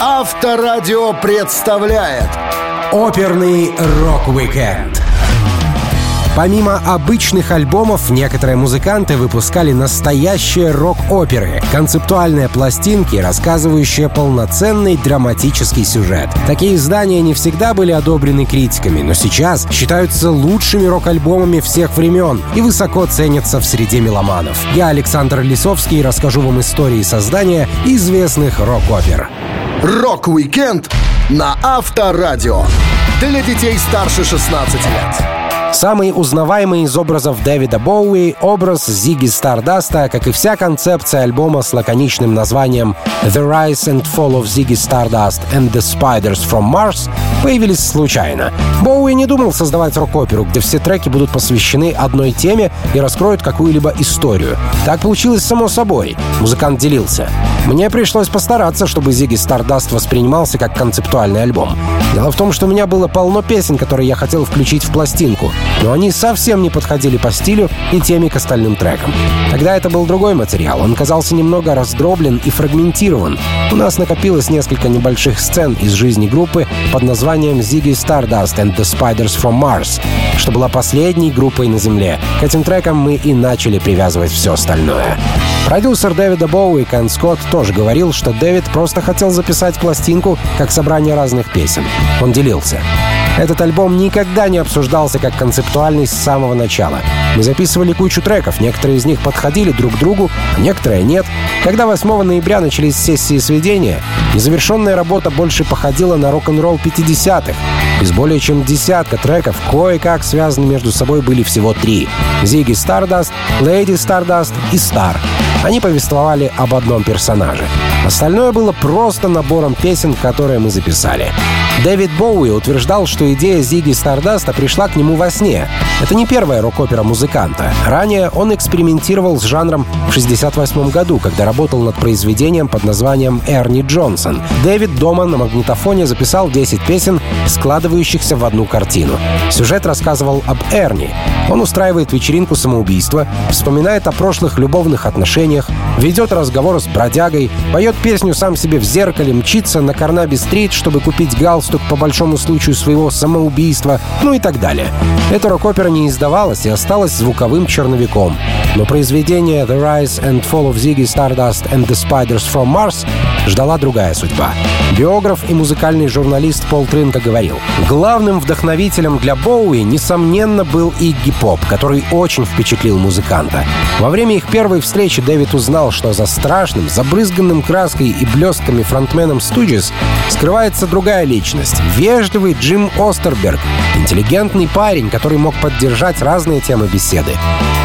Авторадио представляет Оперный Rock-Weekend Помимо обычных альбомов, некоторые музыканты выпускали настоящие рок-оперы, концептуальные пластинки, рассказывающие полноценный драматический сюжет. Такие издания не всегда были одобрены критиками, но сейчас считаются лучшими рок-альбомами всех времен и высоко ценятся в среде меломанов. Я, Александр Лисовский, расскажу вам истории создания известных рок-опер. Рок-викенд на Авторадио. Для детей старше 16 лет. Самый узнаваемый из образов Дэвида Боуи — образ Зиги Стардаста, как и вся концепция альбома с лаконичным названием «The Rise and Fall of Ziggy Stardust and the Spiders from Mars» появились случайно. Боуи не думал создавать рок-оперу, где все треки будут посвящены одной теме и раскроют какую-либо историю. Так получилось само собой. Музыкант делился. Мне пришлось постараться, чтобы Зиги Стардаст воспринимался как концептуальный альбом. Дело в том, что у меня было полно песен, которые я хотел включить в пластинку но они совсем не подходили по стилю и теме к остальным трекам. Тогда это был другой материал, он казался немного раздроблен и фрагментирован. У нас накопилось несколько небольших сцен из жизни группы под названием «Ziggy Stardust and the Spiders from Mars», что была последней группой на Земле. К этим трекам мы и начали привязывать все остальное. Продюсер Дэвида Боуи Кен Скотт тоже говорил, что Дэвид просто хотел записать пластинку как собрание разных песен. Он делился. Этот альбом никогда не обсуждался как концептуальный с самого начала. Мы записывали кучу треков, некоторые из них подходили друг к другу, а некоторые нет. Когда 8 ноября начались сессии сведения, незавершенная работа больше походила на рок-н-ролл 50-х. Из более чем десятка треков кое-как связаны между собой были всего три. Зиги Stardust, Lady Stardust и Star. Они повествовали об одном персонаже. Остальное было просто набором песен, которые мы записали. Дэвид Боуи утверждал, что идея Зиги Стардаста пришла к нему во сне. Это не первая рок-опера музыканта. Ранее он экспериментировал с жанром в 1968 году, когда работал над произведением под названием «Эрни Джонсон». Дэвид дома на магнитофоне записал 10 песен, складывающихся в одну картину. Сюжет рассказывал об Эрни. Он устраивает вечеринку самоубийства, вспоминает о прошлых любовных отношениях, ведет разговор с бродягой, поет песню сам себе в зеркале, мчится на Карнаби-стрит, чтобы купить галстук по большому случаю своего самоубийства, ну и так далее. Эта рок-опера не издавалась и осталась звуковым черновиком. Но произведение «The Rise and Fall of Ziggy Stardust and the Spiders from Mars» ждала другая судьба. Биограф и музыкальный журналист Пол Тринка говорил, главным вдохновителем для Боуи, несомненно, был Игги Поп, который очень впечатлил музыканта. Во время их первой встречи Дэвид узнал, что за страшным, забрызганным краской и блестками фронтменом Stooges скрывается другая личность — вежливый Джим Остерберг, интеллигентный парень, который мог поддержать разные темы беседы.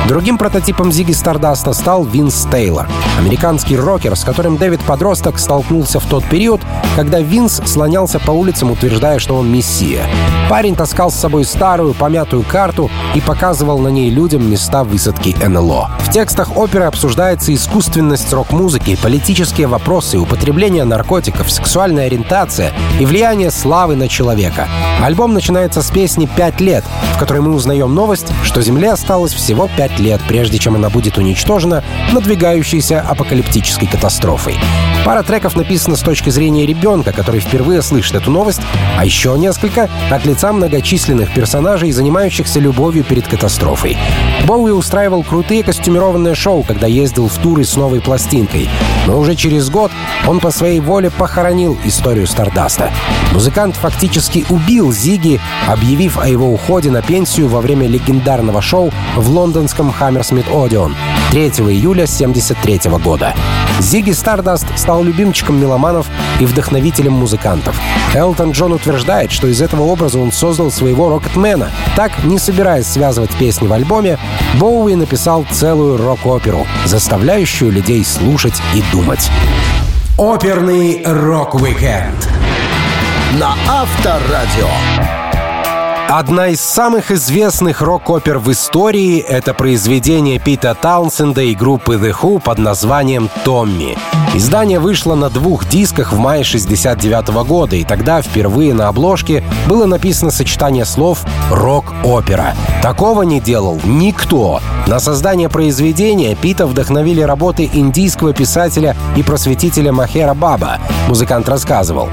Другим прототипом Зиги Стардаста стал Винс Тейлор, американский рокер, с которым Дэвид Подросток столкнулся в тот период, когда Винс слонялся по улицам, утверждая, что он мессия. Парень таскал с собой старую, помятую карту и показывал на ней людям места высадки НЛО. В текстах оперы обсуждается искусственность рок-музыки, политические вопросы, употребление наркотиков, сексуальная ориентация и влияние славы на человека. Альбом начинается с песни «Пять лет», в которой мы узнаем новость, что Земле осталось всего пять лет, прежде чем она будет уничтожена надвигающейся апокалиптической катастрофой. Пара треков написана с точки зрения ребенка, который впервые слышит эту новость, а еще несколько — от лица многочисленных персонажей, занимающихся любовью перед катастрофой. Боуи устраивал крутые костюмированные шоу, когда ездил в туры с новой пластинкой. Но уже через год он по своей воле похоронил историю Стардаста. Музыкант фактически убил Зиги, объявив о его уходе на пенсию во время легендарного шоу в лондонском Hammersmith Odeon 3 июля 1973 года. Зиги Стардаст стал любимчиком меломанов и вдохновителем музыкантов. Элтон Джон утверждает, что из этого образа он создал своего Rocket Man а. Так, не собираясь связывать песни в альбоме, Боуи написал целую рок-оперу, заставляющую людей слушать и думать. Оперный рок-викенд на Авторадио. Одна из самых известных рок-опер в истории — это произведение Пита Таунсенда и группы The Who под названием «Томми». Издание вышло на двух дисках в мае 69 года, и тогда впервые на обложке было написано сочетание слов «рок-опера». Такого не делал никто. На создание произведения Пита вдохновили работы индийского писателя и просветителя Махера Баба. Музыкант рассказывал.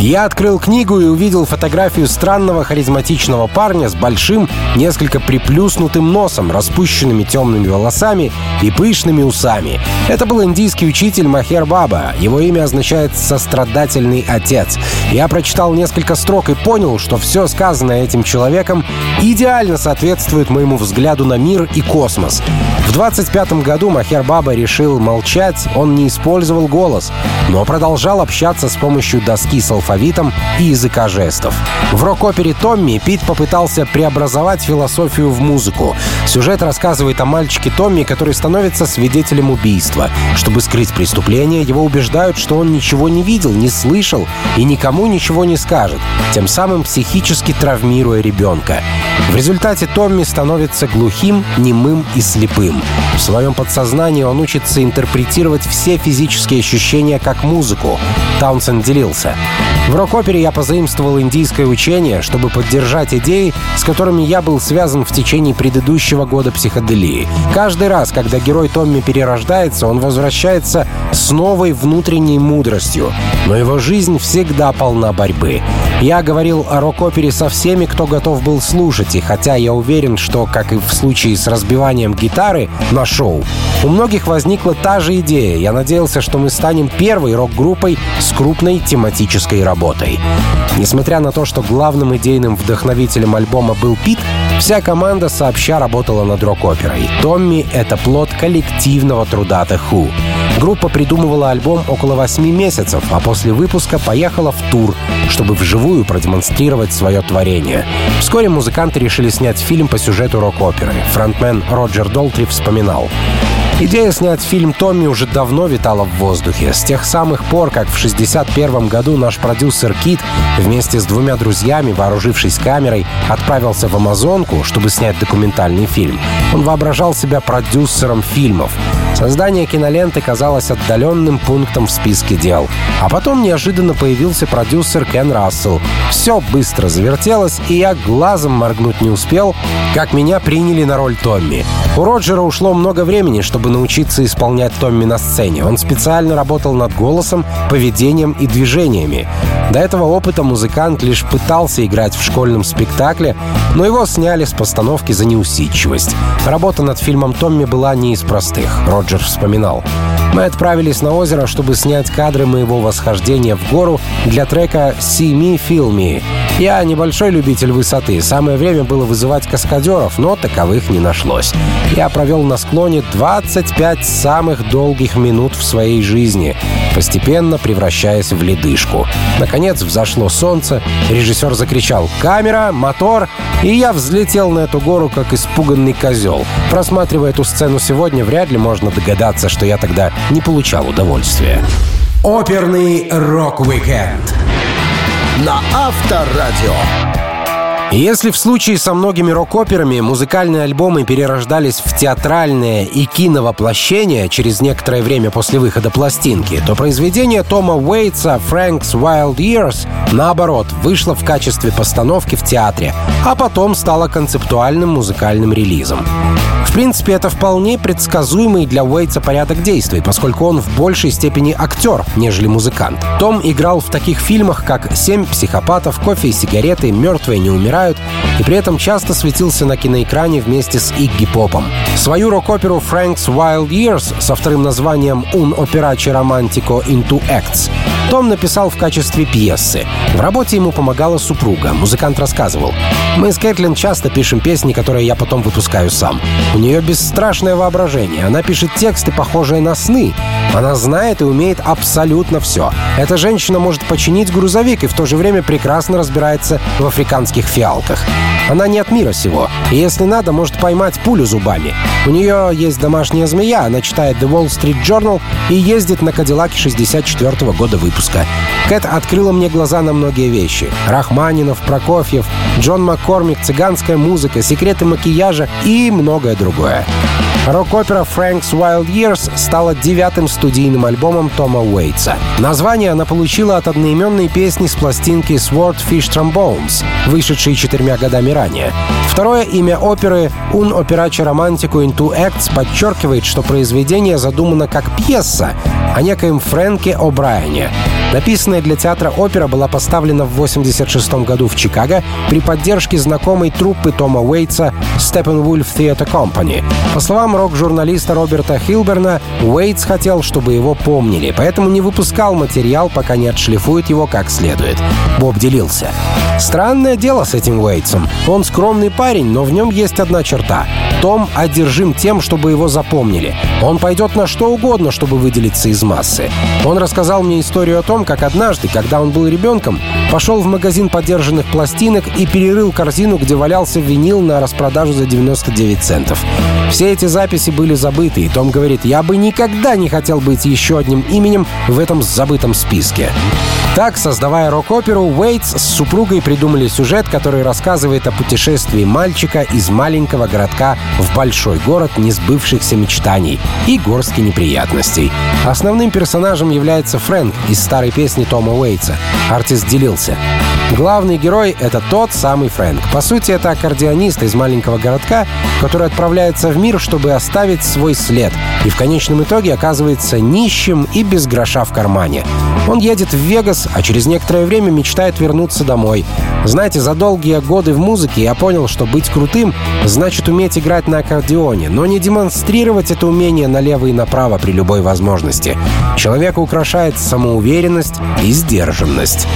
Я открыл книгу и увидел фотографию странного харизматичного парня с большим, несколько приплюснутым носом, распущенными темными волосами и пышными усами. Это был индийский учитель Махер Баба. Его имя означает «сострадательный отец». Я прочитал несколько строк и понял, что все сказанное этим человеком идеально соответствует моему взгляду на мир и космос. В 25 году Махер Баба решил молчать, он не использовал голос, но продолжал общаться с помощью доски с алфавитом и языка жестов. В рок-опере «Томми» Пит попытался преобразовать философию в музыку. Сюжет рассказывает о мальчике Томми, который становится свидетелем убийства. Чтобы скрыть преступление, его убеждают, что он ничего не видел, не слышал и никому ничего не скажет, тем самым психически травмируя ребенка. В результате Томми становится глухим, немым и слепым. В своем подсознании он учится интерпретировать все физические ощущения как музыку. Таунсенд делился. В рок-опере я позаимствовал индийское учение, чтобы поддержать идеи, с которыми я был связан в течение предыдущего года психоделии. Каждый раз, когда герой Томми перерождается, он возвращается с новой внутренней мудростью. Но его жизнь всегда полна борьбы. Я говорил о рок-опере со всеми, кто готов был слушать, и хотя я уверен, что, как и в случае с разбиванием гитары на шоу, у многих возникла та же идея. Я надеялся, что мы станем первой рок-группой с крупной тематической работой. Несмотря на то, что главным идейным вдохновителем альбома был Пит, вся команда сообща работала над рок-оперой. Томми — это плод коллективного труда The Who. Группа придумывала альбом около восьми месяцев, а после выпуска поехала в тур, чтобы вживую продемонстрировать свое творение. Вскоре музыканты решили снять фильм по сюжету рок-оперы. Фронтмен Роджер Долтри вспоминал. Идея снять фильм «Томми» уже давно витала в воздухе. С тех самых пор, как в 1961 году наш продюсер Кит вместе с двумя друзьями, вооружившись камерой, отправился в Амазонку, чтобы снять документальный фильм. Он воображал себя продюсером фильмов. Создание киноленты казалось отдаленным пунктом в списке дел. А потом неожиданно появился продюсер Кен Рассел. Все быстро завертелось, и я глазом моргнуть не успел, как меня приняли на роль Томми. У Роджера ушло много времени, чтобы научиться исполнять Томми на сцене. Он специально работал над голосом, поведением и движениями. До этого опыта музыкант лишь пытался играть в школьном спектакле, но его сняли с постановки за неусидчивость. Работа над фильмом Томми была не из простых, Роджер вспоминал. Мы отправились на озеро, чтобы снять кадры моего восхождения в гору для трека «See Me, Feel Me». Я небольшой любитель высоты. Самое время было вызывать каскадеров, но таковых не нашлось. Я провел на склоне 25 самых долгих минут в своей жизни, постепенно превращаясь в ледышку. Наконец взошло солнце, режиссер закричал «Камера! Мотор!» и я взлетел на эту гору, как испуганный козел. Просматривая эту сцену сегодня, вряд ли можно догадаться, что я тогда не получал удовольствия. Оперный рок-викенд на Авторадио. Если в случае со многими рок-операми музыкальные альбомы перерождались в театральное и киновоплощение через некоторое время после выхода пластинки, то произведение Тома Уэйтса «Frank's Wild Years» наоборот вышло в качестве постановки в театре, а потом стало концептуальным музыкальным релизом. В принципе, это вполне предсказуемый для Уэйтса порядок действий, поскольку он в большей степени актер, нежели музыкант. Том играл в таких фильмах, как «Семь психопатов», «Кофе и сигареты», «Мертвые не умирают», при этом часто светился на киноэкране вместе с Игги Попом. Свою рок-оперу «Frank's Wild Years» со вторым названием «Un operace romantico into acts» Том написал в качестве пьесы. В работе ему помогала супруга. Музыкант рассказывал. «Мы с Кэтлин часто пишем песни, которые я потом выпускаю сам. У нее бесстрашное воображение. Она пишет тексты, похожие на сны. Она знает и умеет абсолютно все. Эта женщина может починить грузовик и в то же время прекрасно разбирается в африканских фиалках. Она не от мира сего. И если надо, может поймать пулю зубами. У нее есть домашняя змея, она читает The Wall Street Journal и ездит на Кадиллаке 64 -го года выпуска выпуска. Кэт открыла мне глаза на многие вещи. Рахманинов, Прокофьев, Джон Маккормик, цыганская музыка, секреты макияжа и многое другое. Рок-опера «Frank's Wild Years» стала девятым студийным альбомом Тома Уэйтса. Название она получила от одноименной песни с пластинки «Swordfish Trombones», вышедшей четырьмя годами ранее. Второе имя оперы «Un operace romantico in two acts» подчеркивает, что произведение задумано как пьеса о некоем Фрэнке О'Брайене, Написанная для театра опера была поставлена в 1986 году в Чикаго при поддержке знакомой труппы Тома Уэйтса Steppenwolf Theatre Company. По словам рок-журналиста Роберта Хилберна, Уэйтс хотел, чтобы его помнили, поэтому не выпускал материал, пока не отшлифует его как следует. Боб делился. Странное дело с этим Уэйтсом. Он скромный парень, но в нем есть одна черта. Том одержим тем, чтобы его запомнили. Он пойдет на что угодно, чтобы выделиться из массы. Он рассказал мне историю о том, как однажды, когда он был ребенком, пошел в магазин подержанных пластинок и перерыл корзину, где валялся винил на распродажу за 99 центов. Все эти записи были забыты, и Том говорит, я бы никогда не хотел быть еще одним именем в этом забытом списке. Так, создавая рок-оперу, Уэйтс с супругой придумали сюжет, который рассказывает о путешествии мальчика из маленького городка в большой город несбывшихся мечтаний и горстки неприятностей. Основным персонажем является Фрэнк из старой песни Тома Уэйтса. Артист делился. Главный герой — это тот самый Фрэнк. По сути, это аккордеонист из маленького городка, который отправляется в мир, чтобы оставить свой след, и в конечном итоге оказывается нищим и без гроша в кармане. Он едет в Вегас, а через некоторое время мечтает вернуться домой. Знаете, за долгие годы в музыке я понял, что быть крутым значит уметь играть на аккордеоне, но не демонстрировать это умение налево и направо при любой возможности. Человека украшает самоуверенность и сдержанность.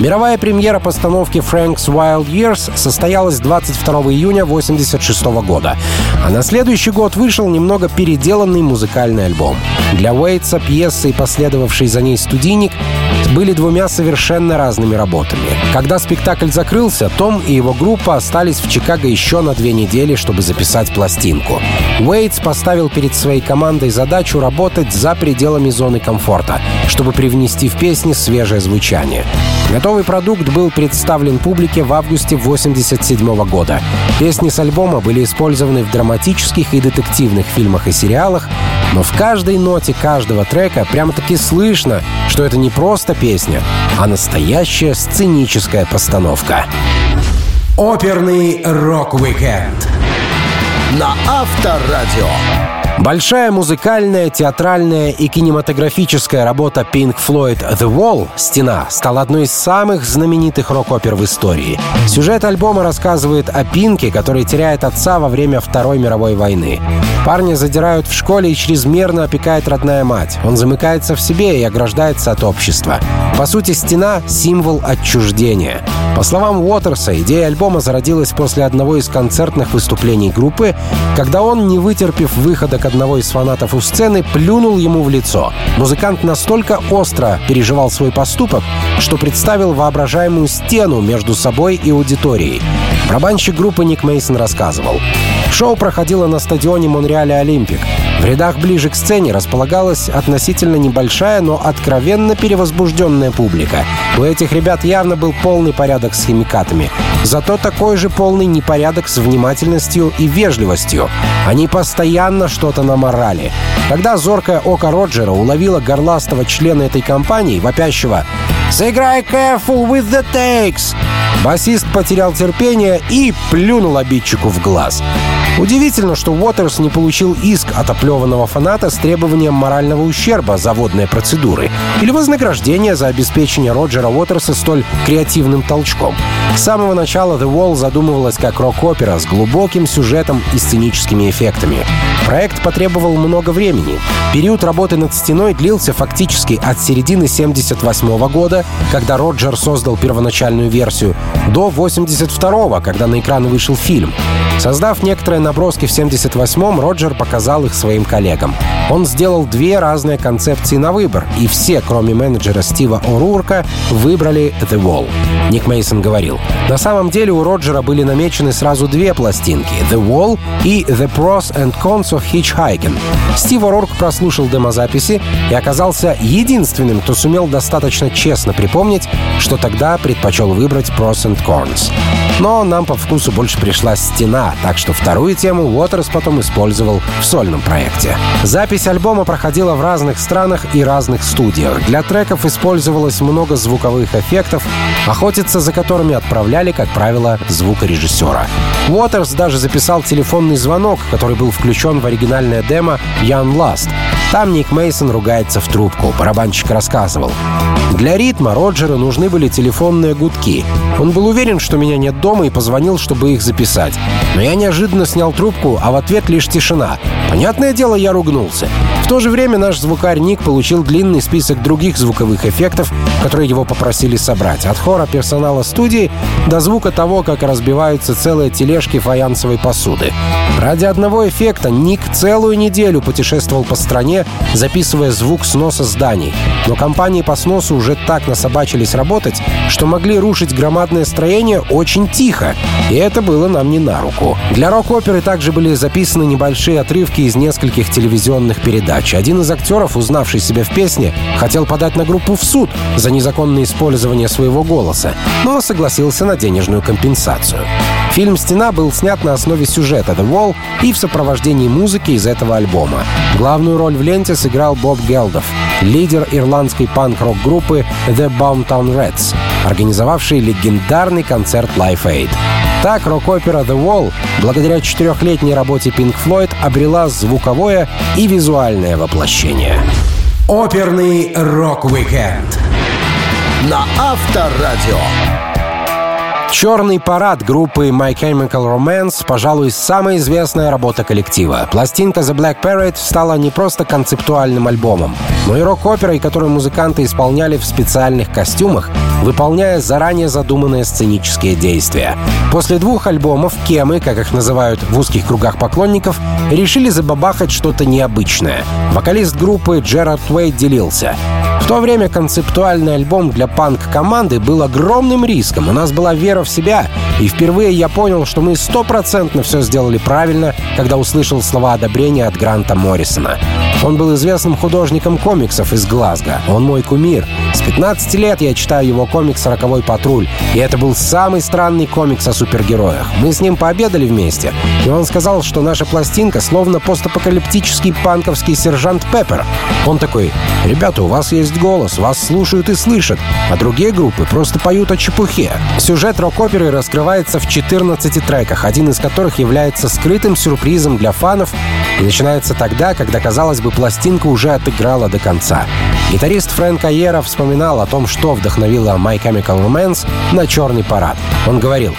Мировая премьера постановки «Frank's Wild Years» состоялась 22 июня 1986 года, а на следующий год вышел немного переделанный музыкальный альбом. Для Уэйтса пьеса и последовавший за ней студийник были двумя совершенно разными работами. Когда спектакль закрылся, Том и его группа остались в Чикаго еще на две недели, чтобы записать пластинку. Уэйтс поставил перед своей командой задачу работать за пределами зоны комфорта, чтобы привнести в песни свежее звучание. Готовый продукт был представлен публике в августе 1987 года. Песни с альбома были использованы в драматических и детективных фильмах и сериалах, но в каждой ноте каждого трека прямо-таки слышно, что это не просто песня, а настоящая сценическая постановка. Оперный рок-викенд на Авторадио. Большая музыкальная, театральная и кинематографическая работа Pink Floyd «The Wall» «Стена» стала одной из самых знаменитых рок-опер в истории. Сюжет альбома рассказывает о Пинке, который теряет отца во время Второй мировой войны. Парня задирают в школе и чрезмерно опекает родная мать. Он замыкается в себе и ограждается от общества. По сути, «Стена» — символ отчуждения. По словам Уотерса, идея альбома зародилась после одного из концертных выступлений группы, когда он, не вытерпев выхода к одного из фанатов у сцены, плюнул ему в лицо. Музыкант настолько остро переживал свой поступок, что представил воображаемую стену между собой и аудиторией. Барабанщик группы Ник Мейсон рассказывал. Шоу проходило на стадионе Монреаля Олимпик. В рядах ближе к сцене располагалась относительно небольшая, но откровенно перевозбужденная публика. У этих ребят явно был полный порядок с химикатами. Зато такой же полный непорядок с внимательностью и вежливостью. Они постоянно что-то наморали. Когда зоркое око Роджера уловило горластого члена этой компании, вопящего «Сыграй careful with the takes!» Басист потерял терпение и плюнул обидчику в глаз. Удивительно, что Уотерс не получил иск от оплеванного фаната с требованием морального ущерба за водные процедуры или вознаграждения за обеспечение Роджера Уотерса столь креативным толчком. С самого начала The Wall задумывалась как рок-опера с глубоким сюжетом и сценическими эффектами. Проект потребовал много времени. Период работы над стеной длился фактически от середины 78 года, когда Роджер создал первоначальную версию, до 82 когда на экраны вышел фильм. Создав некоторые наброски в 78-м, Роджер показал их своим коллегам. Он сделал две разные концепции на выбор, и все, кроме менеджера Стива О'Рурка, выбрали The Wall. Ник Мейсон говорил. На самом деле у Роджера были намечены сразу две пластинки — The Wall и The Pros and Cons of Hitchhiking. Стив О'Рорк прослушал демозаписи и оказался единственным, кто сумел достаточно честно припомнить, что тогда предпочел выбрать Pros and Cons. Но нам по вкусу больше пришла стена, так что вторую тему Уотерс потом использовал в сольном проекте. Запись альбома проходила в разных странах и разных студиях. Для треков использовалось много звуковых эффектов, охотиться за которыми отправляли, как правило, звукорежиссера. Уотерс даже записал телефонный звонок, который был включен в оригинальное демо «Young Last». Там Ник Мейсон ругается в трубку. Барабанщик рассказывал. Для ритма Роджеру нужны были телефонные гудки. Он был уверен, что меня нет дома и позвонил, чтобы их записать. Но я неожиданно снял трубку, а в ответ лишь тишина. Понятное дело, я ругнулся. В то же время наш звукарь Ник получил длинный список других звуковых эффектов, которые его попросили собрать. От хора персонала студии до звука того, как разбиваются целые тележки фаянсовой посуды. Ради одного эффекта Ник целую неделю путешествовал по стране, записывая звук сноса зданий. Но компании по сносу уже так насобачились работать, что могли рушить громадное строение очень тихо. И это было нам не на руку. Для рок-оперы также были записаны небольшие отрывки из нескольких телевизионных передач. Один из актеров, узнавший себя в песне, хотел подать на группу в суд за незаконное использование своего голоса, но согласился на денежную компенсацию. Фильм «Стена» был снят на основе сюжета «The Wall» и в сопровождении музыки из этого альбома. Главную роль в ленте сыграл Боб Гелдов, лидер ирландской панк-рок-группы The Boomtown Rats, организовавший легендарный концерт Live Aid. Так рок-опера The Wall, благодаря четырехлетней работе Pink Floyd, обрела звуковое и визуальное воплощение. Оперный рок-викенд на Авторадио. «Черный парад» группы My Chemical Romance, пожалуй, самая известная работа коллектива. Пластинка The Black Parade стала не просто концептуальным альбомом, но и рок-оперой, которую музыканты исполняли в специальных костюмах, выполняя заранее задуманные сценические действия. После двух альбомов кемы, как их называют в узких кругах поклонников, решили забабахать что-то необычное. Вокалист группы Джерард Уэйд делился. В то время концептуальный альбом для панк-команды был огромным риском. У нас была вера в себя, и впервые я понял, что мы стопроцентно все сделали правильно, когда услышал слова одобрения от Гранта Моррисона. Он был известным художником комиксов из Глазго. Он мой кумир. С 15 лет я читаю его комикс «Роковой патруль», и это был самый странный комикс о супергероях. Мы с ним пообедали вместе, и он сказал, что наша пластинка словно постапокалиптический панковский сержант Пеппер. Он такой, «Ребята, у вас есть голос, вас слушают и слышат, а другие группы просто поют о чепухе». Сюжет рок-оперы раскрывается в 14 треках, один из которых является скрытым сюрпризом для фанов и начинается тогда, когда, казалось бы, пластинка уже отыграла до конца. Гитарист Фрэнк Айера вспоминал о том, что вдохновило My Chemical Romance на «Черный парад». Он говорил,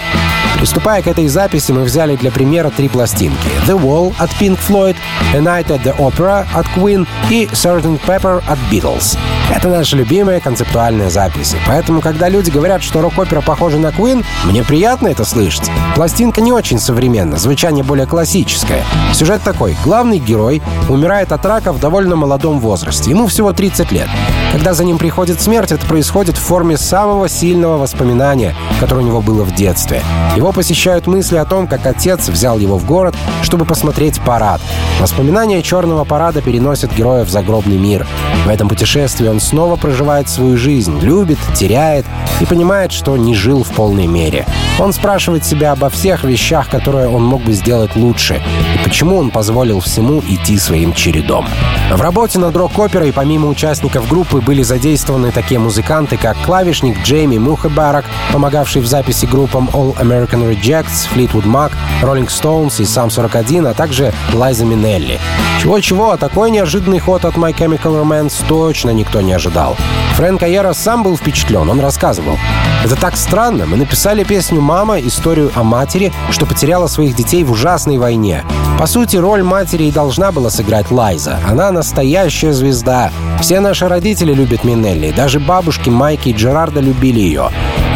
Приступая к этой записи, мы взяли для примера три пластинки. The Wall от Pink Floyd, A Night at the Opera от Queen и Sgt. Pepper от Beatles. Это наши любимые концептуальные записи. Поэтому, когда люди говорят, что рок-опера похожа на Queen, мне приятно это слышать. Пластинка не очень современна, звучание более классическое. Сюжет такой. Главный герой умирает от рака в довольно молодом возрасте. Ему всего 30 лет. Когда за ним приходит смерть, это происходит в форме самого сильного воспоминания, которое у него было в детстве. Его посещают мысли о том, как отец взял его в город, чтобы посмотреть парад. Воспоминания черного парада переносят героя в загробный мир. В этом путешествии он снова проживает свою жизнь, любит, теряет и понимает, что не жил в полной мере. Он спрашивает себя обо всех вещах, которые он мог бы сделать лучше, и почему он позволил всему идти своим чередом. В работе над рок-оперой помимо участников группы были задействованы такие музыканты, как клавишник Джейми Мухабарак, помогавший в записи группам All American Rejects, Fleetwood Mac, Rolling Stones и Sam 41, а также Лайза Минелли. Чего-чего, а такой неожиданный ход от My Chemical Romance точно никто не ожидал. Фрэнк Айера сам был впечатлен, он рассказывал. «Это так странно, мы написали песню «Мама», историю о матери, что потеряла своих детей в ужасной войне. По сути, роль матери и должна была сыграть Лайза. Она настоящая звезда. Все наши родители любят Минелли, даже бабушки Майки и Джерарда любили ее.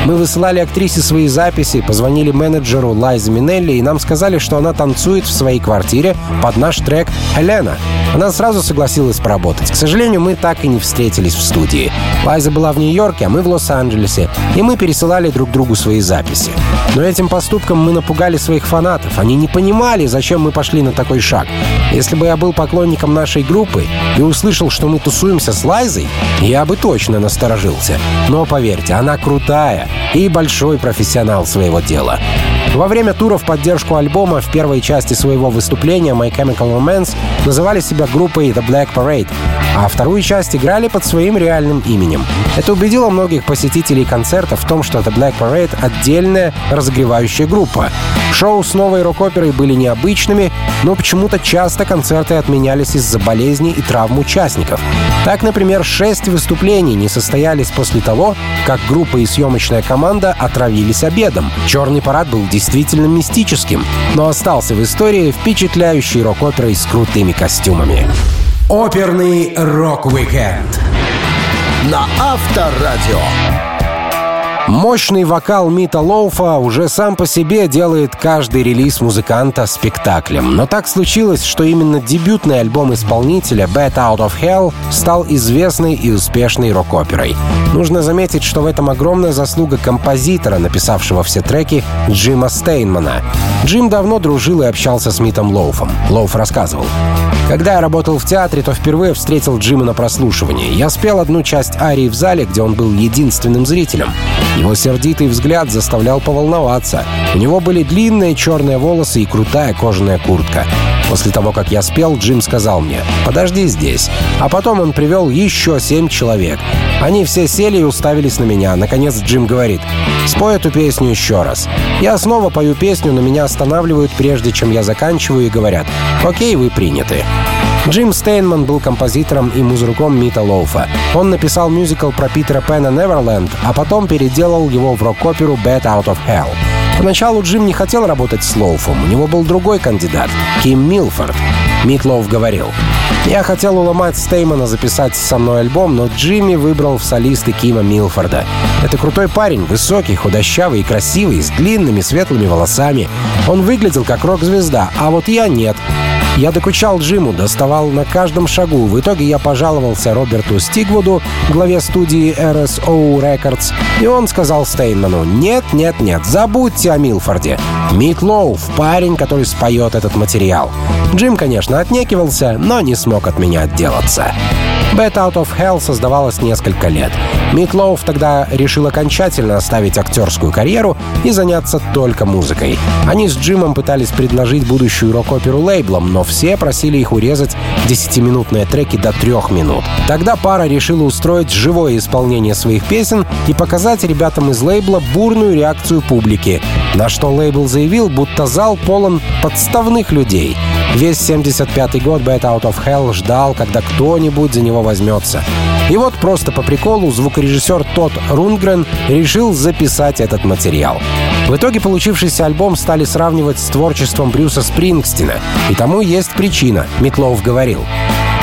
Мы высылали актрисе свои записи, позвонили менеджеру Лайзе Минелли, и нам сказали, что она танцует в своей квартире под наш трек «Хелена». Она сразу согласилась поработать. К сожалению, мы так и не встретились в студии. Лайза была в Нью-Йорке, а мы в Лос-Анджелесе, и мы пересылали друг другу свои записи. Но этим поступком мы напугали своих фанатов. Они не понимали, зачем мы пошли на такой шаг. Если бы я был поклонником нашей группы и услышал, что мы тусуемся с Лайзой, я бы точно насторожился. Но поверьте, она крутая и большой профессионал своего дела. Во время тура в поддержку альбома в первой части своего выступления My Chemical Romance называли себя группой The Black Parade, а вторую часть играли под своим реальным именем. Это убедило многих посетителей концерта в том, что The Black Parade — отдельная разогревающая группа. Шоу с новой рок-оперой были необычными, но почему-то часто концерты отменялись из-за болезней и травм участников. Так, например, шесть выступлений не состоялись после того, как группа и съемочная команда отравились обедом. Черный парад был действительно мистическим, но остался в истории впечатляющей рок-оперой с крутыми костюмами. Оперный рок-викенд на Авторадио. Мощный вокал Мита Лоуфа уже сам по себе делает каждый релиз музыканта спектаклем. Но так случилось, что именно дебютный альбом исполнителя «Bat Out of Hell» стал известной и успешной рок-оперой. Нужно заметить, что в этом огромная заслуга композитора, написавшего все треки, Джима Стейнмана. Джим давно дружил и общался с Митом Лоуфом. Лоуф рассказывал. Когда я работал в театре, то впервые встретил Джима на прослушивании. Я спел одну часть арии в зале, где он был единственным зрителем. Его сердитый взгляд заставлял поволноваться. У него были длинные черные волосы и крутая кожаная куртка. После того, как я спел, Джим сказал мне «Подожди здесь». А потом он привел еще семь человек. Они все сели и уставились на меня. Наконец Джим говорит «Спой эту песню еще раз». Я снова пою песню, но меня останавливают, прежде чем я заканчиваю, и говорят «Окей, вы приняты». Джим Стейнман был композитором и музыком Мита Лоуфа. Он написал мюзикл про Питера Пэна «Неверленд», а потом переделал его в рок-оперу «Bad Out of Hell». Поначалу Джим не хотел работать с Лоуфом, у него был другой кандидат — Ким Милфорд. Мит Лоуф говорил, «Я хотел уломать Стеймана записать со мной альбом, но Джимми выбрал в солисты Кима Милфорда. Это крутой парень, высокий, худощавый и красивый, с длинными светлыми волосами. Он выглядел как рок-звезда, а вот я нет. Я докучал Джиму, доставал на каждом шагу. В итоге я пожаловался Роберту Стигвуду, главе студии RSO Records, и он сказал Стейнману, «Нет, нет, нет, забудьте о Милфорде. Мит Лоуф — парень, который споет этот материал». Джим, конечно, отнекивался, но не смог от меня отделаться. Bad Out of Hell создавалась несколько лет. Митлоуф тогда решил окончательно оставить актерскую карьеру и заняться только музыкой. Они с Джимом пытались предложить будущую рок-оперу лейблом, но все просили их урезать 10-минутные треки до 3 минут. Тогда пара решила устроить живое исполнение своих песен и показать ребятам из лейбла бурную реакцию публики, на что лейбл заявил, будто зал полон подставных людей. Весь 75-й год Bad Out of Hell ждал, когда кто-нибудь за него возьмется. И вот просто по приколу звукорежиссер Тодд Рунгрен решил записать этот материал. В итоге получившийся альбом стали сравнивать с творчеством Брюса Спрингстина. И тому есть причина, Митлов говорил.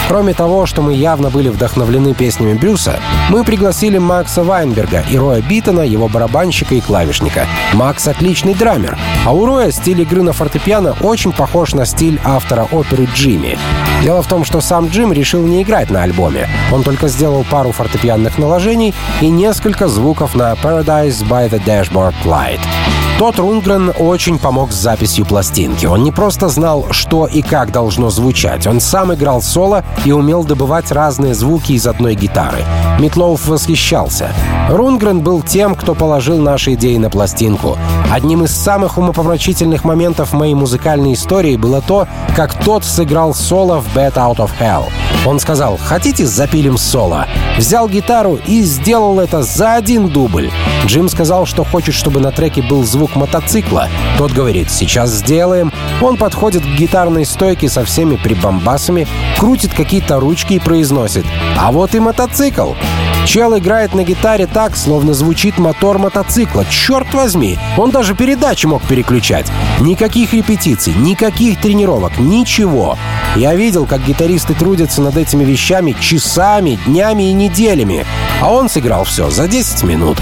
Кроме того, что мы явно были вдохновлены песнями Брюса, мы пригласили Макса Вайнберга и Роя Биттона, его барабанщика и клавишника. Макс — отличный драмер, а у Роя стиль игры на фортепиано очень похож на стиль автора оперы Джимми. Дело в том, что сам Джим решил не играть на альбоме. Он только сделал пару фортепианных наложений и несколько звуков на Paradise by the Dashboard Light. Тот Рунгрен очень помог с записью пластинки. Он не просто знал, что и как должно звучать. Он сам играл соло и умел добывать разные звуки из одной гитары. Митлоуф восхищался. Рунгрен был тем, кто положил наши идеи на пластинку. Одним из самых умопомрачительных моментов моей музыкальной истории было то, как тот сыграл соло в «Bad Out of Hell». Он сказал «Хотите, запилим соло?» Взял гитару и сделал это за один дубль. Джим сказал, что хочет, чтобы на треке был звук мотоцикла. Тот говорит «Сейчас сделаем». Он подходит к гитарной стойке со всеми прибамбасами, крутит какие-то ручки и произносит «А вот и мотоцикл». Чел играет на гитаре так, словно звучит мотор мотоцикла. Черт возьми, он даже передачи мог переключать. Никаких репетиций, никаких тренировок, ничего. Я видел, как гитаристы трудятся над этими вещами часами, днями и неделями. А он сыграл все за 10 минут.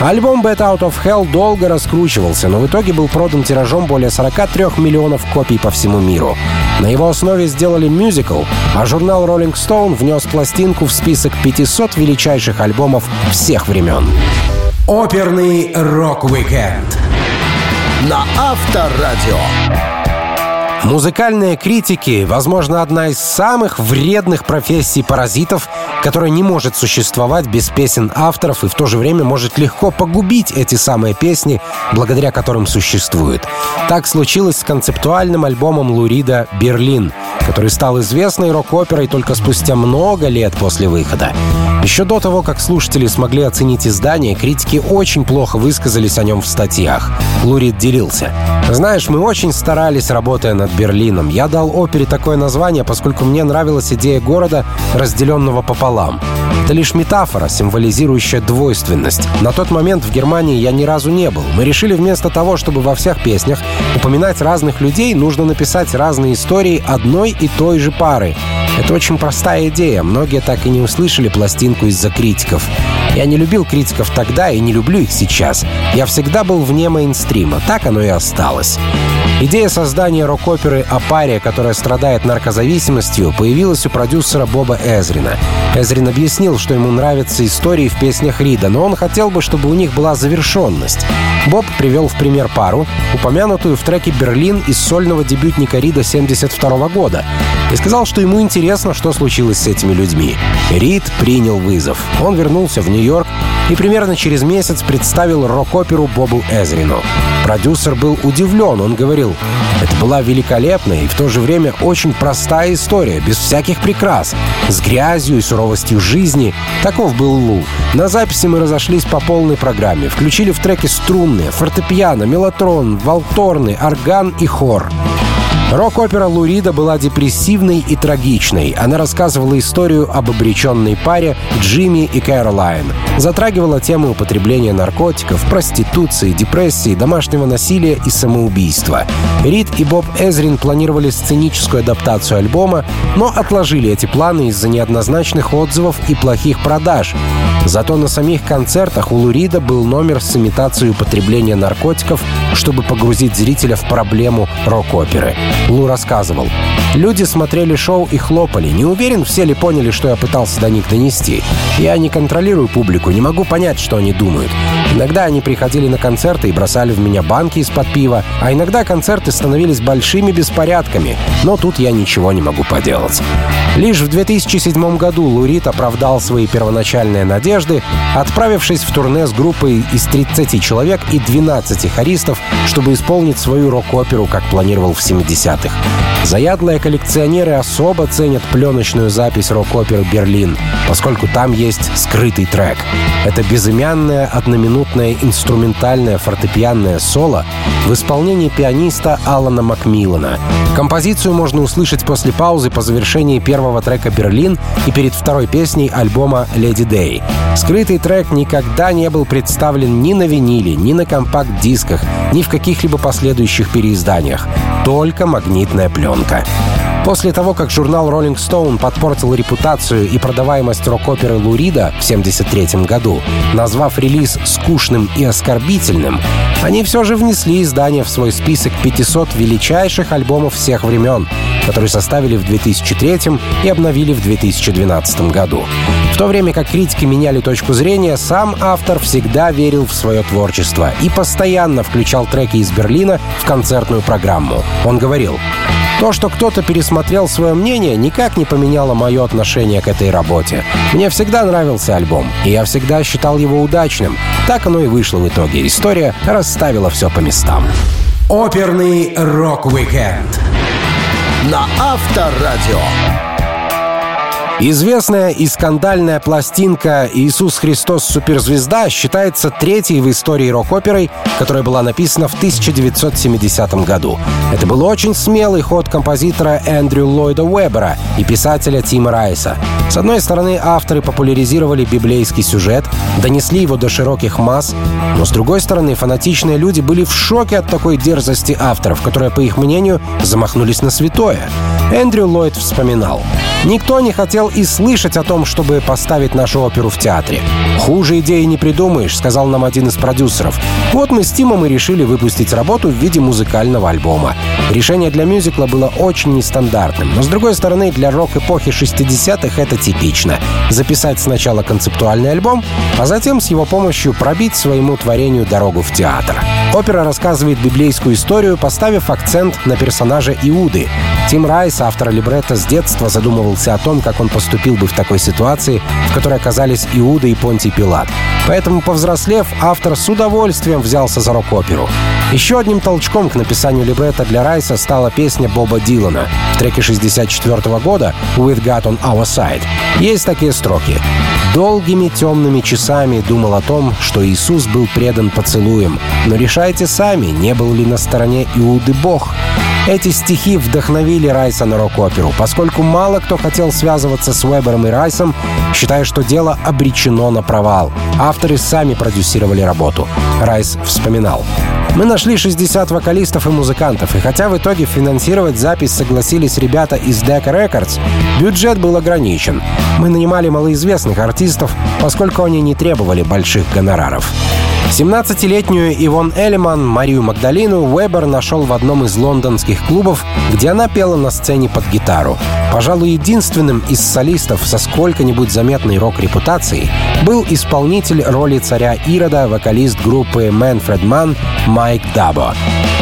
Альбом Bad Out of Hell долго раскручивался, но в итоге был продан тиражом более 43 миллионов копий по всему миру. На его основе сделали мюзикл, а журнал Rolling Stone внес пластинку в список 500 величайших альбомов всех времен. Оперный рок-викенд на Авторадио. Музыкальные критики, возможно, одна из самых вредных профессий паразитов, которая не может существовать без песен авторов и в то же время может легко погубить эти самые песни, благодаря которым существуют. Так случилось с концептуальным альбомом Лурида «Берлин», который стал известной рок-оперой только спустя много лет после выхода. Еще до того, как слушатели смогли оценить издание, критики очень плохо высказались о нем в статьях. Лурид делился. «Знаешь, мы очень старались, работая над Берлином. Я дал опере такое название, поскольку мне нравилась идея города, разделенного пополам. Это лишь метафора, символизирующая двойственность. На тот момент в Германии я ни разу не был. Мы решили вместо того, чтобы во всех песнях упоминать разных людей, нужно написать разные истории одной и той же пары. Это очень простая идея. Многие так и не услышали пластинку из-за критиков. Я не любил критиков тогда и не люблю их сейчас. Я всегда был вне мейнстрима. Так оно и осталось. Идея создания рок-оперы о паре, которая страдает наркозависимостью, появилась у продюсера Боба Эзрина. Эзрин объяснил, что ему нравятся истории в песнях Рида, но он хотел бы, чтобы у них была завершенность. Боб привел в пример пару, упомянутую в треке «Берлин» из сольного дебютника Рида 72 года, и сказал, что ему интересно, что случилось с этими людьми. Рид принял вызов. Он вернулся в Нью-Йорк и примерно через месяц представил рок-оперу Бобу Эзрину. Продюсер был удивлен, он говорил, это была великолепная и в то же время очень простая история, без всяких прикрас, с грязью и суровостью жизни. Таков был Лу. На записи мы разошлись по полной программе, включили в треки струнные, фортепиано, мелатрон, валторны, орган и хор. Рок-опера Лурида была депрессивной и трагичной. Она рассказывала историю об обреченной паре Джимми и Кэролайн. Затрагивала темы употребления наркотиков, проституции, депрессии, домашнего насилия и самоубийства. Рид и Боб Эзрин планировали сценическую адаптацию альбома, но отложили эти планы из-за неоднозначных отзывов и плохих продаж. Зато на самих концертах у Лурида был номер с имитацией употребления наркотиков, чтобы погрузить зрителя в проблему рок-оперы. Лу рассказывал. Люди смотрели шоу и хлопали. Не уверен, все ли поняли, что я пытался до них донести. Я не контролирую публику, не могу понять, что они думают. Иногда они приходили на концерты и бросали в меня банки из-под пива, а иногда концерты становились большими беспорядками. Но тут я ничего не могу поделать. Лишь в 2007 году Лурит оправдал свои первоначальные надежды, отправившись в турне с группой из 30 человек и 12 хористов, чтобы исполнить свою рок-оперу, как планировал в 70-х. Заядлые коллекционеры особо ценят пленочную запись рок-оперы «Берлин», поскольку там есть скрытый трек. Это безымянное одноминутное инструментальное фортепианное соло в исполнении пианиста Алана Макмиллана. Композицию можно услышать после паузы по завершении первого трека «Берлин» и перед второй песней альбома «Леди Дэй». Скрытый трек никогда не был представлен ни на виниле, ни на компакт-дисках, ни в каких-либо последующих переизданиях. Только магнитная пленка. После того, как журнал Rolling Stone подпортил репутацию и продаваемость рок-оперы Лурида в 1973 году, назвав релиз скучным и оскорбительным, они все же внесли издание в свой список 500 величайших альбомов всех времен, который составили в 2003 и обновили в 2012 году. В то время как критики меняли точку зрения, сам автор всегда верил в свое творчество и постоянно включал треки из Берлина в концертную программу. Он говорил, то, что кто-то пересмотрел свое мнение, никак не поменяло мое отношение к этой работе. Мне всегда нравился альбом, и я всегда считал его удачным. Так оно и вышло в итоге. История расставила все по местам. Оперный рок-викенд на Авторадио. Известная и скандальная пластинка «Иисус Христос. Суперзвезда» считается третьей в истории рок-оперой, которая была написана в 1970 году. Это был очень смелый ход композитора Эндрю Ллойда Уэббера и писателя Тима Райса. С одной стороны, авторы популяризировали библейский сюжет, донесли его до широких масс, но с другой стороны, фанатичные люди были в шоке от такой дерзости авторов, которые, по их мнению, замахнулись на святое. Эндрю Ллойд вспоминал. «Никто не хотел и слышать о том, чтобы поставить нашу оперу в театре. «Хуже идеи не придумаешь», — сказал нам один из продюсеров. Вот мы с Тимом и решили выпустить работу в виде музыкального альбома. Решение для мюзикла было очень нестандартным, но, с другой стороны, для рок-эпохи 60-х это типично. Записать сначала концептуальный альбом, а затем с его помощью пробить своему творению дорогу в театр. Опера рассказывает библейскую историю, поставив акцент на персонажа Иуды. Тим Райс, автор либретто, с детства задумывался о том, как он поступил бы в такой ситуации, в которой оказались Иуда и Понтий Пилат. Поэтому, повзрослев, автор с удовольствием взялся за рок-оперу. Еще одним толчком к написанию либретто для Райса стала песня Боба Дилана. В треке 64 года «With God on Our Side» есть такие строки. «Долгими темными часами думал о том, что Иисус был предан поцелуем, но решайте сами, не был ли на стороне Иуды Бог. Эти стихи вдохновили Райса на рок-оперу, поскольку мало кто хотел связываться с Уэбером и Райсом, считая, что дело обречено на провал. Авторы сами продюсировали работу. Райс вспоминал. Мы нашли 60 вокалистов и музыкантов, и хотя в итоге финансировать запись согласились ребята из Decca Records, бюджет был ограничен. Мы нанимали малоизвестных артистов, поскольку они не требовали больших гонораров. 17-летнюю Ивон Элеман, Марию Магдалину, Уэбер нашел в одном из лондонских клубов, где она пела на сцене под гитару. Пожалуй, единственным из солистов со сколько-нибудь заметной рок-репутацией был исполнитель роли царя Ирода, вокалист группы Мэнфред Ман Майк Дабо.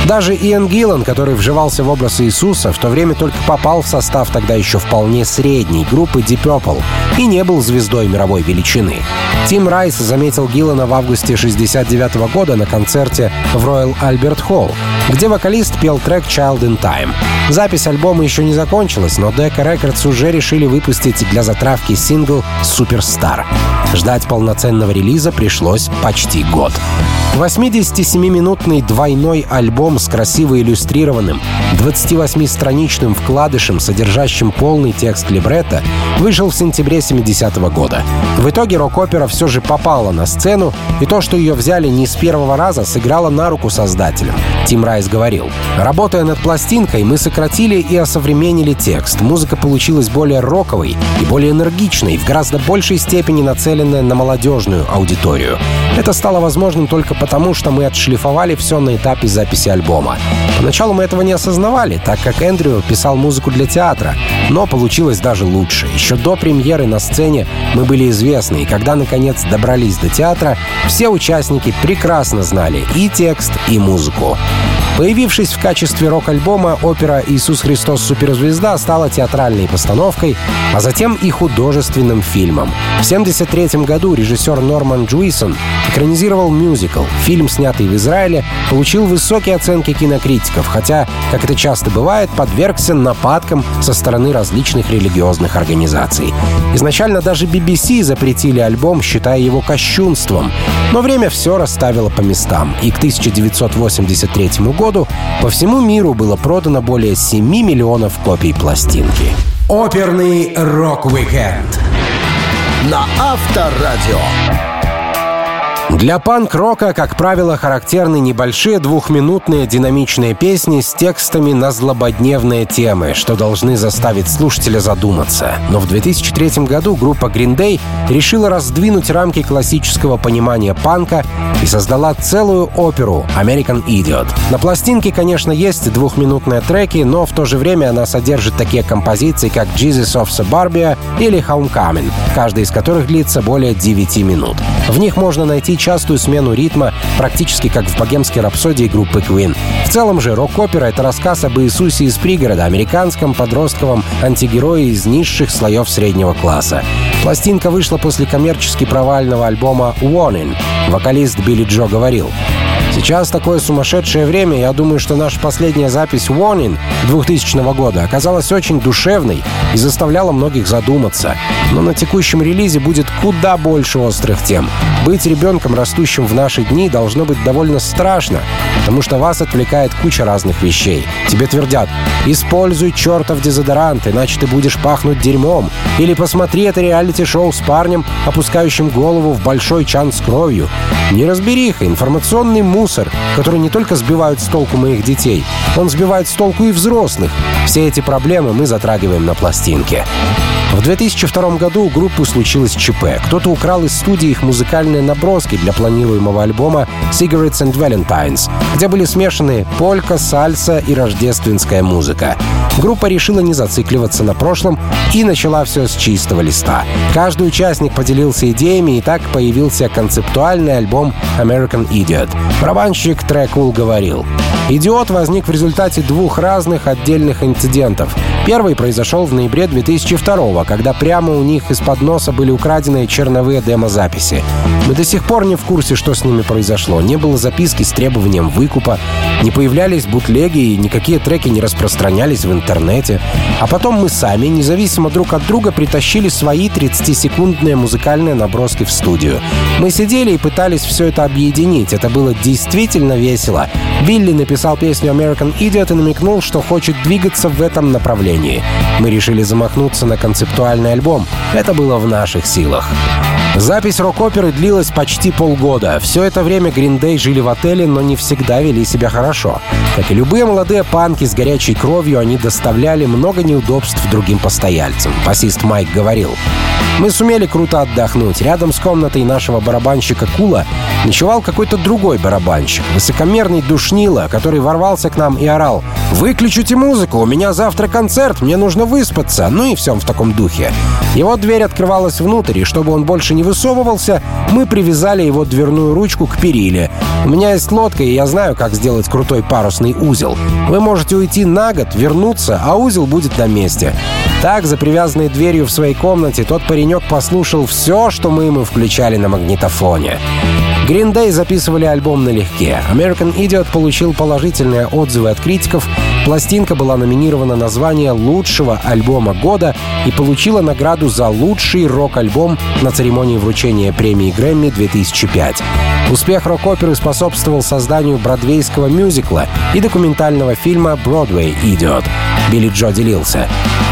Даже Иэн Гиллан, который вживался в образ Иисуса, в то время только попал в состав тогда еще вполне средней группы Deep Purple и не был звездой мировой величины. Тим Райс заметил Гиллана в августе 1969 года на концерте в Royal Albert Hall, где вокалист пел трек Child in Time. Запись альбома еще не закончилась, но Decca Records уже решили выпустить для затравки сингл «Суперстар». Ждать полноценного релиза пришлось почти год. 87-минутный двойной альбом с красиво иллюстрированным 28-страничным вкладышем, содержащим полный текст либретто, вышел в сентябре 70 -го года. В итоге рок-опера все же попала на сцену, и то, что ее взяли не с первого раза, сыграло на руку создателям. Тим Райс говорил, «Работая над пластинкой, мы сократили и осовременили текст. Музыка получилась более роковой и более энергичной, в гораздо большей степени нацеленная на молодежную аудиторию. Это стало возможным только потому, что мы отшлифовали все на этапе записи альбома. Поначалу мы этого не осознавали, так как Эндрю писал музыку для театра, но получилось даже лучше. Еще до премьеры на сцене мы были известны, и когда наконец добрались до театра, все участники прекрасно знали и текст, и музыку. Появившись в качестве рок-альбома, опера «Иисус Христос. Суперзвезда» стала театральной постановкой, а затем и художественным фильмом. В 1973 году режиссер Норман Джуисон экранизировал мюзикл. Фильм, снятый в Израиле, получил высокие оценки кинокритиков, хотя, как это часто бывает, подвергся нападкам со стороны различных религиозных организаций. Изначально даже BBC запретили альбом, считая его кощунством. Но время все расставило по местам, и к 1983 году году по всему миру было продано более 7 миллионов копий пластинки. Оперный рок-викенд на Авторадио. Для панк-рока, как правило, характерны небольшие двухминутные динамичные песни с текстами на злободневные темы, что должны заставить слушателя задуматься. Но в 2003 году группа Green Day решила раздвинуть рамки классического понимания панка и создала целую оперу American Idiot. На пластинке, конечно, есть двухминутные треки, но в то же время она содержит такие композиции, как Jesus of Suburbia или Homecoming, каждая из которых длится более 9 минут. В них можно найти частую смену ритма, практически как в богемской рапсодии группы Queen. В целом же рок-опера — это рассказ об Иисусе из пригорода, американском подростковом антигерое из низших слоев среднего класса. Пластинка вышла после коммерчески провального альбома «Warning». Вокалист Билли Джо говорил, Сейчас такое сумасшедшее время. Я думаю, что наша последняя запись Warning 2000 года оказалась очень душевной и заставляла многих задуматься. Но на текущем релизе будет куда больше острых тем. Быть ребенком, растущим в наши дни, должно быть довольно страшно, потому что вас отвлекает куча разных вещей. Тебе твердят, используй чертов дезодорант, иначе ты будешь пахнуть дерьмом. Или посмотри это реалити-шоу с парнем, опускающим голову в большой чан с кровью. Неразбериха, информационный мусор, который не только сбивает с толку моих детей, он сбивает с толку и взрослых. Все эти проблемы мы затрагиваем на пластинки. В 2002 году у группы случилось ЧП. Кто-то украл из студии их музыкальные наброски для планируемого альбома «Cigarettes and Valentines», где были смешаны полька, сальса и рождественская музыка. Группа решила не зацикливаться на прошлом и начала все с чистого листа. Каждый участник поделился идеями, и так появился концептуальный альбом «American Idiot». Барабанщик Трекул говорил, «Идиот» возник в результате двух разных отдельных инцидентов. Первый произошел в ноябре 2002 когда прямо у них из-под носа были украдены черновые демозаписи. Мы до сих пор не в курсе, что с ними произошло. Не было записки с требованием выкупа, не появлялись бутлеги и никакие треки не распространялись в интернете. А потом мы сами, независимо друг от друга, притащили свои 30-секундные музыкальные наброски в студию. Мы сидели и пытались все это объединить. Это было действительно весело. Билли написал песню American Idiot и намекнул, что хочет двигаться в этом направлении. Мы решили замахнуться на концептуальный альбом. Это было в наших силах. Запись рок-оперы длилась почти полгода. Все это время Day жили в отеле, но не всегда вели себя хорошо. Как и любые молодые панки с горячей кровью, они доставляли много неудобств другим постояльцам. Басист Майк говорил, мы сумели круто отдохнуть. Рядом с комнатой нашего барабанщика Кула ночевал какой-то другой барабанщик, высокомерный душнило, который ворвался к нам и орал «Выключите музыку, у меня завтра концерт, мне нужно выспаться», ну и все в таком духе. Его дверь открывалась внутрь, и чтобы он больше не высовывался, мы привязали его дверную ручку к периле. У меня есть лодка, и я знаю, как сделать крутой парусный узел. Вы можете уйти на год, вернуться, а узел будет на месте. Так, за привязанной дверью в своей комнате, тот паренек послушал все, что мы ему включали на магнитофоне. Green Day записывали альбом налегке. American Idiot получил положительные отзывы от критиков. Пластинка была номинирована на звание лучшего альбома года и получила награду за лучший рок-альбом на церемонии вручения премии Грэмми 2005. Успех рок-оперы способствовал созданию бродвейского мюзикла и документального фильма «Broadway Idiot». Билли Джо делился.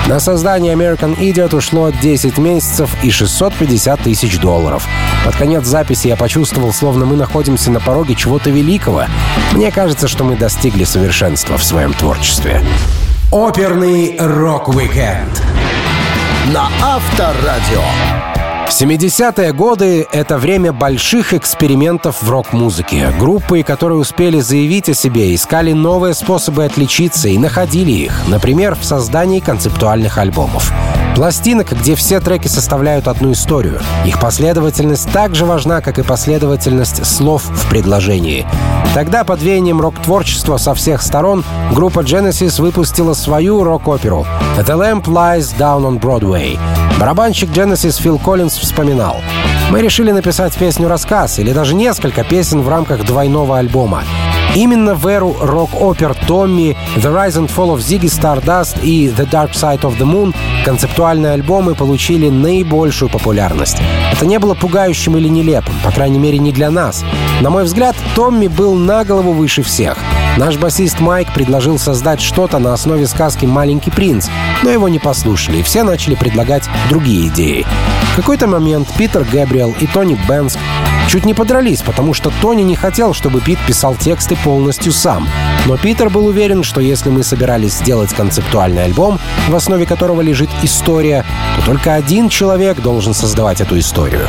На создание American Idiot ушло 10 месяцев и 650 тысяч долларов. Под конец записи я почувствовал, словно мы находимся на пороге чего-то великого. Мне кажется, что мы достигли совершенства в своем творчестве. Оперный рок-викенд на Авторадио. 70-е годы — это время больших экспериментов в рок-музыке. Группы, которые успели заявить о себе, искали новые способы отличиться и находили их, например, в создании концептуальных альбомов. Пластинок, где все треки составляют одну историю. Их последовательность так же важна, как и последовательность слов в предложении. Тогда под веянием рок-творчества со всех сторон группа Genesis выпустила свою рок-оперу «The Lamp Lies Down on Broadway». Барабанщик Genesis Фил Коллинз вспоминал. «Мы решили написать песню-рассказ или даже несколько песен в рамках двойного альбома. Именно в эру рок-опер Томми, The Rise and Fall of Ziggy Stardust и The Dark Side of the Moon концептуальные альбомы получили наибольшую популярность. Это не было пугающим или нелепым, по крайней мере не для нас. На мой взгляд, Томми был на голову выше всех. Наш басист Майк предложил создать что-то на основе сказки «Маленький принц», но его не послушали, и все начали предлагать другие идеи. В какой-то момент Питер Гэбриэл и Тони Бенск чуть не подрались, потому что Тони не хотел, чтобы Пит писал тексты полностью сам. Но Питер был уверен, что если мы собирались сделать концептуальный альбом, в основе которого лежит история, то только один человек должен создавать эту историю.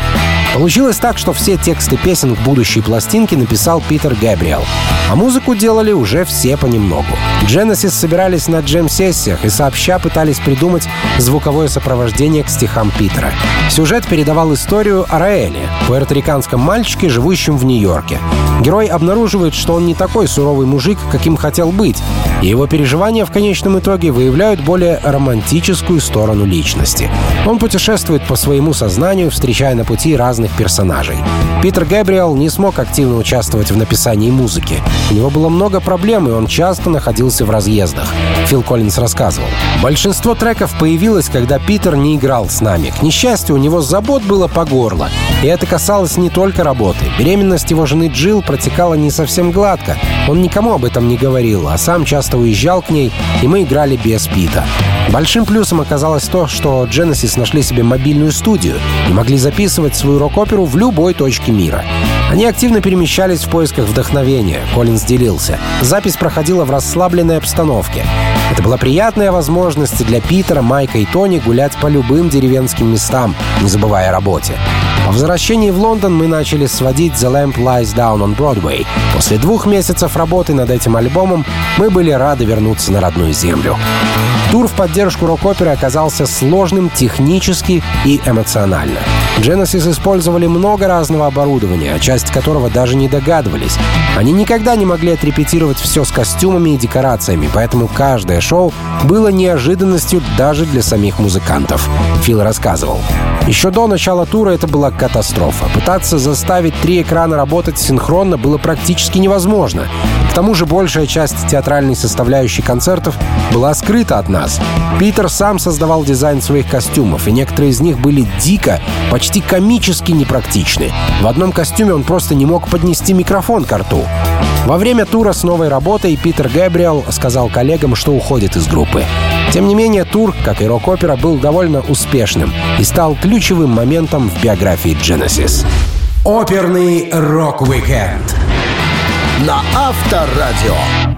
Получилось так, что все тексты песен к будущей пластинке написал Питер Гэбриэл, а музыку делали уже все понемногу. Genesis собирались на джем-сессиях и сообща пытались придумать звуковое сопровождение к стихам Питера. Сюжет передавал историю о Раэле, пуэрториканском мальчике, живущем в Нью-Йорке. Герой обнаруживает, что он не такой суровый мужик, каким хотел быть, и его переживания в конечном итоге выявляют более романтическую сторону личности. Он путешествует по своему сознанию, встречая на пути разных персонажей. Питер Гэбриэл не смог активно участвовать в написании музыки. У него было много проблем, и он часто находился в разъездах. Фил Коллинз рассказывал. Большинство треков появилось, когда Питер не играл с нами. К несчастью, у него забот было по горло. И это касалось не только работы. Беременность его жены Джилл протекала не совсем гладко. Он никому об этом не говорил, а сам часто уезжал к ней, и мы играли без Пита. Большим плюсом оказалось то, что Genesis нашли себе мобильную студию и могли записывать свою рок-оперу в любой точке мира. Они активно перемещались в поисках вдохновения, Коллинз делился. Запись проходила в расслабленной обстановке. Это была приятная возможность для Питера, Майка и Тони гулять по любым деревенским местам, не забывая о работе. По возвращении в Лондон мы начали сводить The Lamp Lies Down on Broadway. После двух месяцев работы над этим альбомом мы были рады вернуться на родную землю. Тур в поддержку рок-оперы оказался сложным технически и эмоционально. Genesis использовали много разного оборудования, о части которого даже не догадывались. Они никогда не могли отрепетировать все с костюмами и декорациями, поэтому каждое шоу было неожиданностью даже для самих музыкантов. Фил рассказывал. Еще до начала тура это была катастрофа. Пытаться заставить три экрана работать синхронно было практически невозможно. К тому же большая часть театральной составляющей концертов была скрыта от нас. Питер сам создавал дизайн своих костюмов, и некоторые из них были дико, почти комически непрактичны. В одном костюме он просто не мог поднести микрофон к рту. Во время тура с новой работой Питер Гэбриэл сказал коллегам, что уходит из группы. Тем не менее, тур, как и рок-опера, был довольно успешным и стал ключевым моментом в биографии Genesis. Оперный рок-викенд на Авторадио.